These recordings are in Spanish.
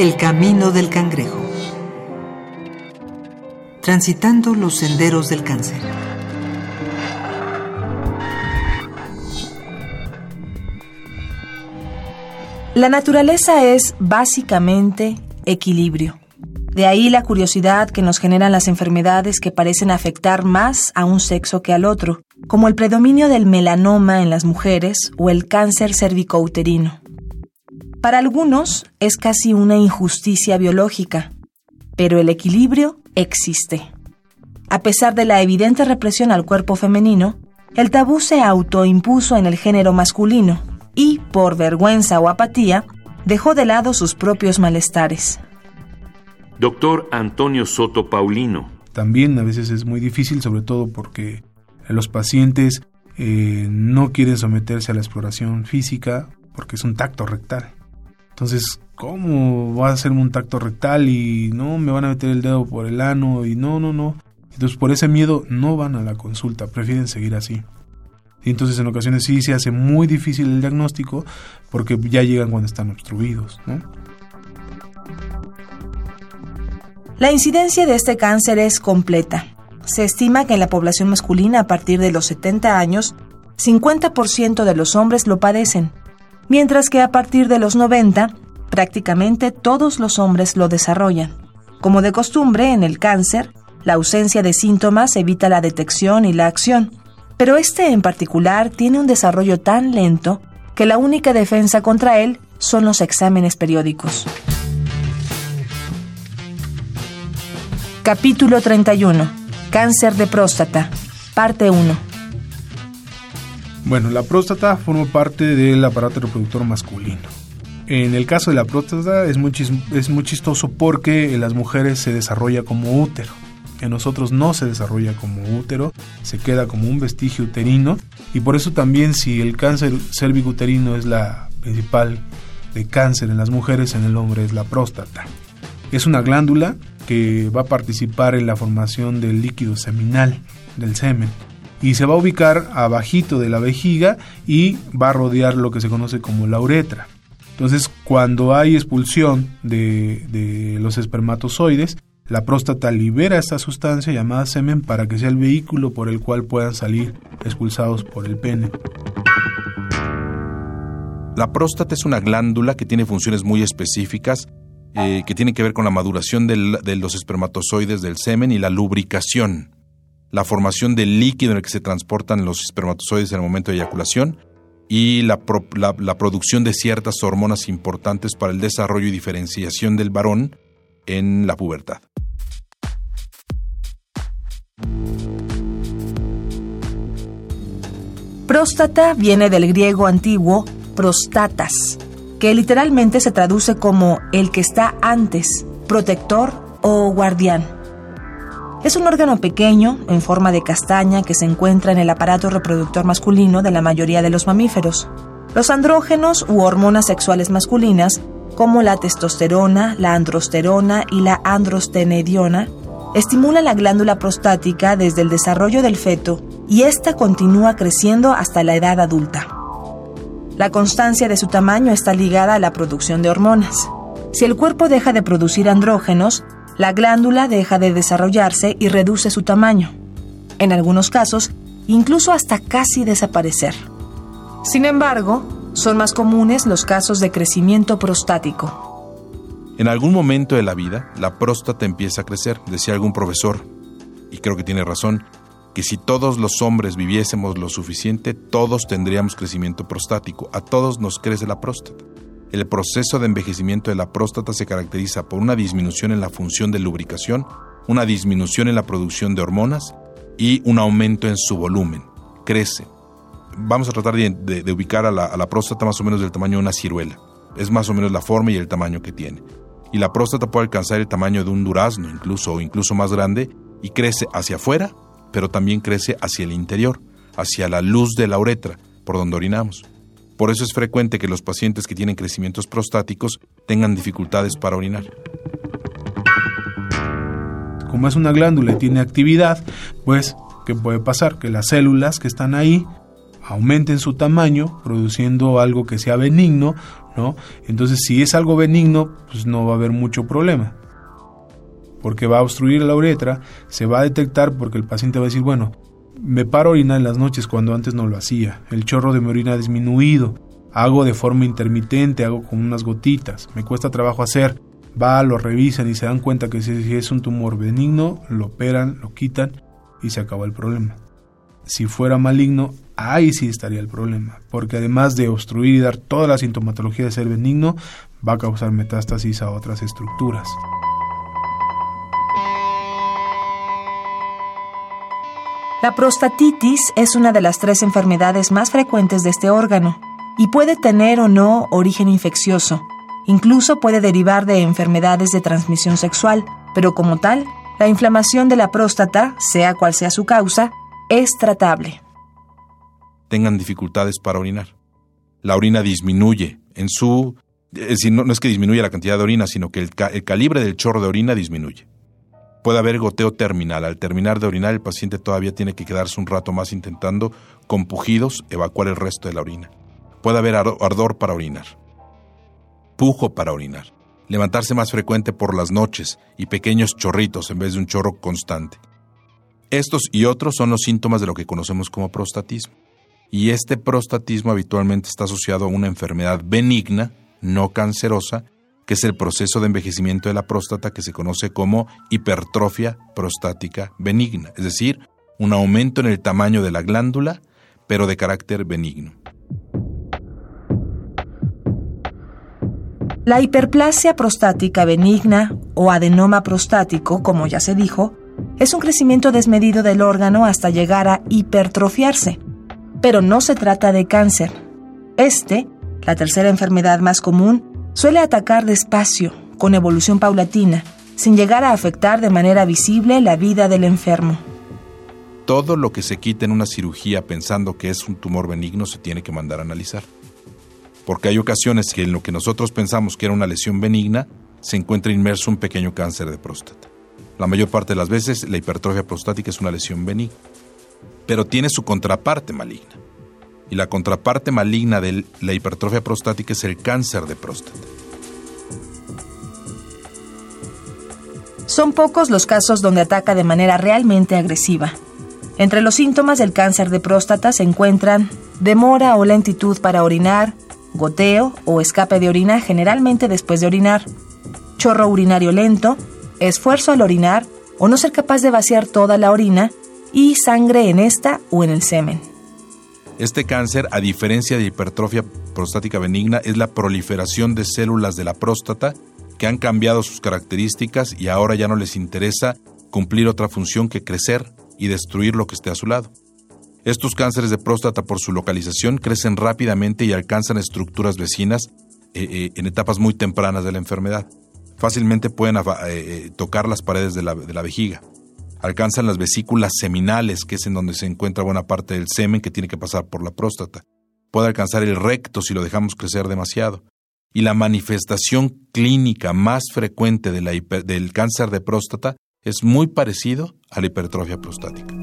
El camino del cangrejo. Transitando los senderos del cáncer. La naturaleza es básicamente equilibrio. De ahí la curiosidad que nos generan las enfermedades que parecen afectar más a un sexo que al otro, como el predominio del melanoma en las mujeres o el cáncer cervicouterino. Para algunos es casi una injusticia biológica, pero el equilibrio existe. A pesar de la evidente represión al cuerpo femenino, el tabú se autoimpuso en el género masculino y, por vergüenza o apatía, dejó de lado sus propios malestares. Doctor Antonio Soto Paulino. También a veces es muy difícil, sobre todo porque los pacientes eh, no quieren someterse a la exploración física porque es un tacto rectal. Entonces, ¿cómo va a hacerme un tacto rectal y no me van a meter el dedo por el ano y no, no, no? Entonces, por ese miedo no van a la consulta, prefieren seguir así. Y entonces en ocasiones sí se hace muy difícil el diagnóstico porque ya llegan cuando están obstruidos, ¿no? La incidencia de este cáncer es completa. Se estima que en la población masculina a partir de los 70 años, 50% de los hombres lo padecen, mientras que a partir de los 90, prácticamente todos los hombres lo desarrollan. Como de costumbre, en el cáncer, la ausencia de síntomas evita la detección y la acción, pero este en particular tiene un desarrollo tan lento que la única defensa contra él son los exámenes periódicos. Capítulo 31. Cáncer de próstata. Parte 1. Bueno, la próstata forma parte del aparato reproductor masculino. En el caso de la próstata es muy, es muy chistoso porque en las mujeres se desarrolla como útero. En nosotros no se desarrolla como útero, se queda como un vestigio uterino y por eso también si el cáncer cervicuterino es la principal de cáncer en las mujeres, en el hombre es la próstata. Es una glándula que va a participar en la formación del líquido seminal, del semen, y se va a ubicar abajito de la vejiga y va a rodear lo que se conoce como la uretra. Entonces, cuando hay expulsión de, los espermatozoides, la próstata libera esta sustancia llamada semen para que sea el vehículo por el cual puedan salir expulsados por el pene. La próstata es una glándula que tiene funciones muy específicas eh, que tienen que ver con la maduración de los espermatozoides del semen y la lubricación, la formación del líquido en el que se transportan los espermatozoides en el momento de eyaculación y la, la producción de ciertas hormonas importantes para el desarrollo y diferenciación del varón en la pubertad. Próstata viene del griego antiguo prostatas, que literalmente se traduce como el que está antes, protector o guardián. Es un órgano pequeño, en forma de castaña, que se encuentra en el aparato reproductor masculino de la mayoría de los mamíferos. Los andrógenos u hormonas sexuales masculinas, como la testosterona, la androsterona y la androstenediona, estimulan la glándula prostática desde el desarrollo del feto y ésta continúa creciendo hasta la edad adulta. La constancia de su tamaño está ligada a la producción de hormonas. Si el cuerpo deja de producir andrógenos, la glándula deja de desarrollarse y reduce su tamaño. En algunos casos, incluso hasta casi desaparecer. Sin embargo, son más comunes los casos de crecimiento prostático. En algún momento de la vida, la próstata empieza a crecer, decía algún profesor, y creo que tiene razón, que si todos los hombres viviésemos lo suficiente, todos tendríamos crecimiento prostático. A todos nos crece la próstata. El proceso de envejecimiento de la próstata se caracteriza por una disminución en la función de lubricación, una disminución en la producción de hormonas y un aumento en su volumen. Crece. Vamos a tratar de, ubicar a la, a la próstata más o menos del tamaño de una ciruela. Es más o menos la forma y el tamaño que tiene. Y la próstata puede alcanzar el tamaño de un durazno, incluso o incluso más grande, y crece hacia afuera pero también crece hacia el interior, hacia la luz de la uretra, por donde orinamos. Por eso es frecuente que los pacientes que tienen crecimientos prostáticos tengan dificultades para orinar. Como es una glándula y tiene actividad, pues, ¿qué puede pasar? Que las células que están ahí aumenten su tamaño, produciendo algo que sea benigno, ¿no? Entonces, si es algo benigno, pues no va a haber mucho problema. Porque va a obstruir la uretra, se va a detectar porque el paciente va a decir, bueno, me paro a orinar en las noches cuando antes no lo hacía, el chorro de mi orina ha disminuido, hago de forma intermitente, hago con unas gotitas, me cuesta trabajo hacer, va, lo revisan y se dan cuenta que si es un tumor benigno, lo operan, lo quitan y se acaba el problema. Si fuera maligno, ahí sí estaría el problema, porque además de obstruir y dar toda la sintomatología de ser benigno, va a causar metástasis a otras estructuras. La prostatitis es una de las tres enfermedades más frecuentes de este órgano y puede tener o no origen infeccioso. Incluso puede derivar de enfermedades de transmisión sexual, pero como tal, la inflamación de la próstata, sea cual sea su causa, es tratable. Tengan dificultades para orinar. La orina disminuye en su... no, es que disminuya la cantidad de orina, sino que el calibre del chorro de orina disminuye. Puede haber goteo terminal. Al terminar de orinar, el paciente todavía tiene que quedarse un rato más intentando, con pujidos, evacuar el resto de la orina. Puede haber ardor para orinar. Pujo para orinar. Levantarse más frecuente por las noches y pequeños chorritos en vez de un chorro constante. Estos y otros son los síntomas de lo que conocemos como prostatismo. Y este prostatismo habitualmente está asociado a una enfermedad benigna, no cancerosa, que es el proceso de envejecimiento de la próstata que se conoce como hipertrofia prostática benigna, es decir, un aumento en el tamaño de la glándula, pero de carácter benigno. La hiperplasia prostática benigna o adenoma prostático, como ya se dijo, es un crecimiento desmedido del órgano hasta llegar a hipertrofiarse. Pero no se trata de cáncer. Este, la tercera enfermedad más común, Suele atacar despacio, con evolución paulatina, sin llegar a afectar de manera visible la vida del enfermo. Todo lo que se quita en una cirugía pensando que es un tumor benigno se tiene que mandar a analizar. Porque hay ocasiones que en lo que nosotros pensamos que era una lesión benigna, se encuentra inmerso un pequeño cáncer de próstata. La mayor parte de las veces la hipertrofia prostática es una lesión benigna, pero tiene su contraparte maligna y la contraparte maligna de la hipertrofia prostática es el cáncer de próstata. Son pocos los casos donde ataca de manera realmente agresiva. Entre los síntomas del cáncer de próstata se encuentran demora o lentitud para orinar, goteo o escape de orina generalmente después de orinar, chorro urinario lento, esfuerzo al orinar o no ser capaz de vaciar toda la orina y sangre en esta o en el semen. Este cáncer, a diferencia de hipertrofia prostática benigna, es la proliferación de células de la próstata que han cambiado sus características y ahora ya no les interesa cumplir otra función que crecer y destruir lo que esté a su lado. Estos cánceres de próstata por su localización crecen rápidamente y alcanzan estructuras vecinas eh, eh, en etapas muy tempranas de la enfermedad. Fácilmente pueden eh, tocar las paredes de la vejiga alcanzan las vesículas seminales, que es en donde se encuentra buena parte del semen que tiene que pasar por la próstata. Puede alcanzar el recto si lo dejamos crecer demasiado. Y la manifestación clínica más frecuente del cáncer de próstata es muy parecido a la hipertrofia prostática.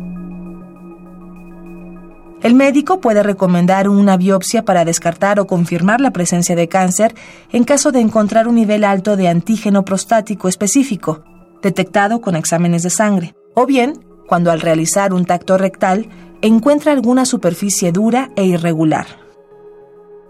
El médico puede recomendar una biopsia para descartar o confirmar la presencia de cáncer en caso de encontrar un nivel alto de antígeno prostático específico, detectado con exámenes de sangre o bien cuando al realizar un tacto rectal encuentra alguna superficie dura e irregular.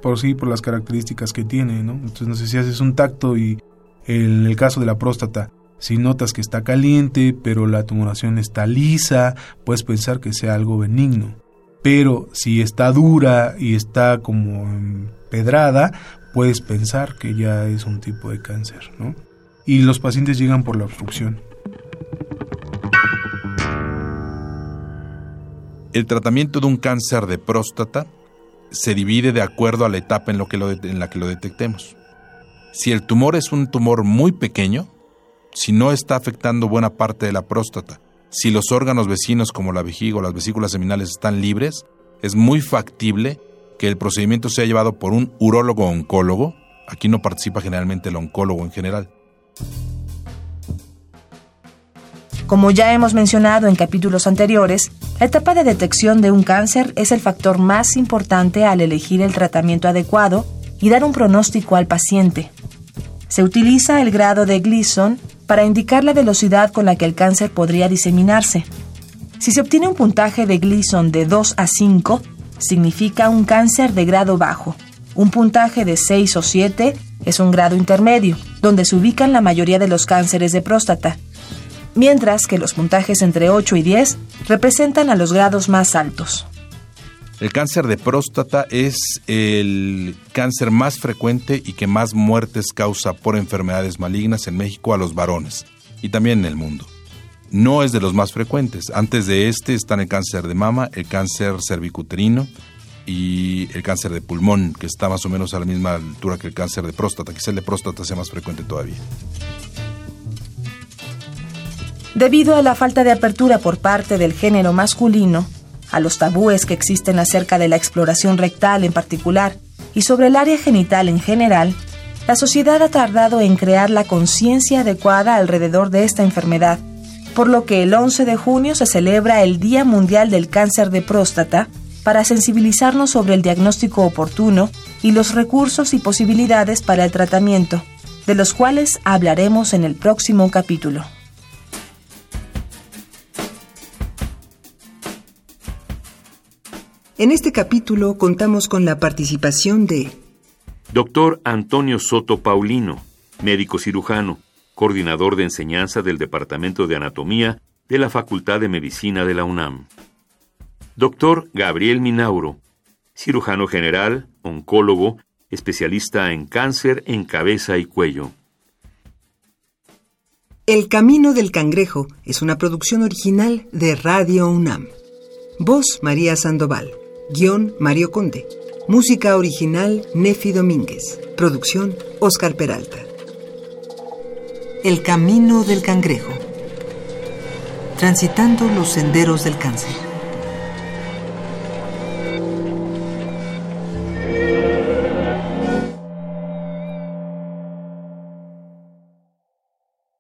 Por sí, por las características que tiene, ¿no? Entonces, no sé si haces un tacto y en el caso de la próstata, si notas que está caliente, pero la tumoración está lisa, puedes pensar que sea algo benigno. Pero si está dura y está como pedrada, puedes pensar que ya es un tipo de cáncer, ¿no? Y los pacientes llegan por la obstrucción. El tratamiento de un cáncer de próstata se divide de acuerdo a la etapa en, en la que lo detectemos. Si el tumor es un tumor muy pequeño, si no está afectando buena parte de la próstata, si los órganos vecinos como la vejiga o las vesículas seminales están libres, es muy factible que el procedimiento sea llevado por un urólogo oncólogo. Aquí no participa generalmente el oncólogo en general. Como ya hemos mencionado en capítulos anteriores, La etapa de detección de un cáncer es el factor más importante al elegir el tratamiento adecuado y dar un pronóstico al paciente. Se utiliza el grado de Gleason para indicar la velocidad con la que el cáncer podría diseminarse. Si se obtiene un puntaje de Gleason de 2 a 5, significa un cáncer de grado bajo. Un puntaje de 6 o 7 es un grado intermedio, donde se ubican la mayoría de los cánceres de próstata, mientras que los puntajes entre 8 y 10 representan a los grados más altos. El cáncer de próstata es el cáncer más frecuente y que más muertes causa por enfermedades malignas en México a los varones y también en el mundo. No es de los más frecuentes. Antes de este están el cáncer de mama, el cáncer cervicuterino y el cáncer de pulmón, que está más o menos a la misma altura que el cáncer de próstata. Quizá el de próstata sea más frecuente todavía. Debido a la falta de apertura por parte del género masculino, a los tabúes que existen acerca de la exploración rectal en particular y sobre el área genital en general, la sociedad ha tardado en crear la conciencia adecuada alrededor de esta enfermedad, por lo que el 11 de junio se celebra el Día Mundial del Cáncer de Próstata para sensibilizarnos sobre el diagnóstico oportuno y los recursos y posibilidades para el tratamiento, de los cuales hablaremos en el próximo capítulo. En este capítulo contamos con la participación de Doctor Antonio Soto Paulino, médico cirujano, coordinador de enseñanza del Departamento de Anatomía de la Facultad de Medicina de la UNAM. Doctor Gabriel Minauro, cirujano general, oncólogo, especialista en cáncer en cabeza y cuello. El Camino del Cangrejo es una producción original de Radio UNAM. Voz María Sandoval. Guión Mario Conde. Música original Nefi Domínguez. Producción Oscar Peralta. El camino del cangrejo. Transitando los senderos del cáncer.